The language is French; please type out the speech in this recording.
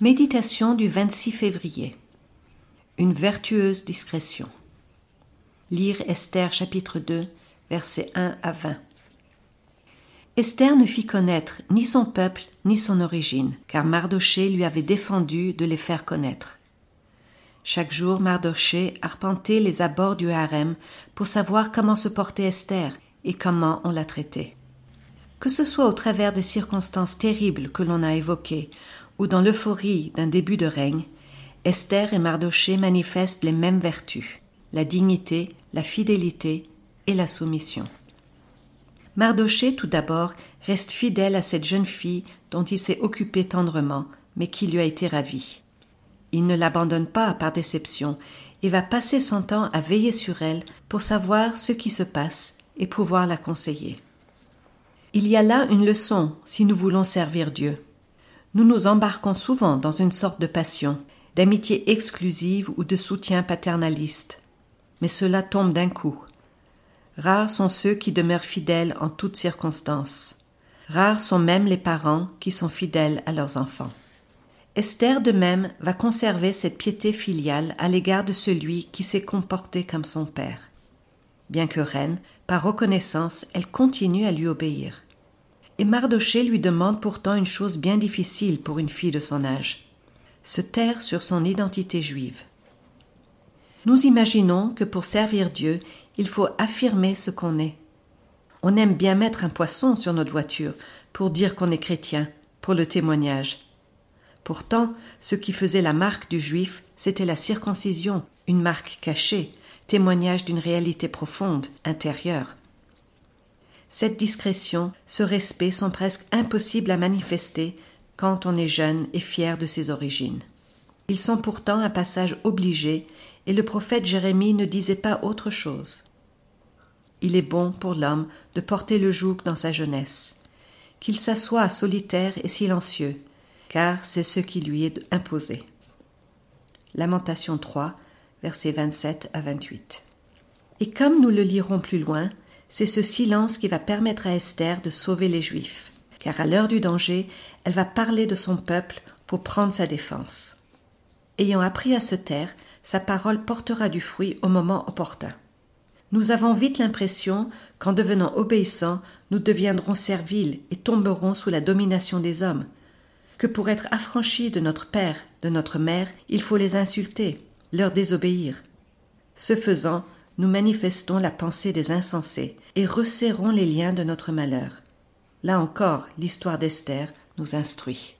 Méditation du 26 février. Une vertueuse discrétion. Lire Esther chapitre 2, versets 1 à 20. Esther ne fit connaître ni son peuple ni son origine, car Mardoché lui avait défendu de les faire connaître. Chaque jour, Mardoché arpentait les abords du harem pour savoir comment se portait Esther et comment on la traitait. Que ce soit au travers des circonstances terribles que l'on a évoquées, ou dans l'euphorie d'un début de règne, Esther et Mardoché manifestent les mêmes vertus la dignité, la fidélité et la soumission. Mardoché, tout d'abord, reste fidèle à cette jeune fille dont il s'est occupé tendrement, mais qui lui a été ravie. Il ne l'abandonne pas par déception et va passer son temps à veiller sur elle pour savoir ce qui se passe et pouvoir la conseiller. Il y a là une leçon si nous voulons servir Dieu nous nous embarquons souvent dans une sorte de passion, d'amitié exclusive ou de soutien paternaliste. Mais cela tombe d'un coup. Rares sont ceux qui demeurent fidèles en toutes circonstances. Rares sont même les parents qui sont fidèles à leurs enfants. Esther de même va conserver cette piété filiale à l'égard de celui qui s'est comporté comme son père. Bien que reine, par reconnaissance, elle continue à lui obéir et Mardoché lui demande pourtant une chose bien difficile pour une fille de son âge se taire sur son identité juive. Nous imaginons que pour servir Dieu, il faut affirmer ce qu'on est. On aime bien mettre un poisson sur notre voiture pour dire qu'on est chrétien, pour le témoignage. Pourtant, ce qui faisait la marque du juif, c'était la circoncision, une marque cachée, témoignage d'une réalité profonde, intérieure. Cette discrétion, ce respect sont presque impossibles à manifester quand on est jeune et fier de ses origines. Ils sont pourtant un passage obligé, et le prophète Jérémie ne disait pas autre chose. Il est bon pour l'homme de porter le joug dans sa jeunesse, qu'il s'assoie solitaire et silencieux, car c'est ce qui lui est imposé. Lamentation 3, versets 27 à 28. Et comme nous le lirons plus loin, c'est ce silence qui va permettre à Esther de sauver les Juifs, car à l'heure du danger, elle va parler de son peuple pour prendre sa défense. Ayant appris à se taire, sa parole portera du fruit au moment opportun. Nous avons vite l'impression qu'en devenant obéissants, nous deviendrons serviles et tomberons sous la domination des hommes, que pour être affranchis de notre père, de notre mère, il faut les insulter, leur désobéir. Ce faisant, nous manifestons la pensée des insensés et resserrons les liens de notre malheur. Là encore, l'histoire d'Esther nous instruit.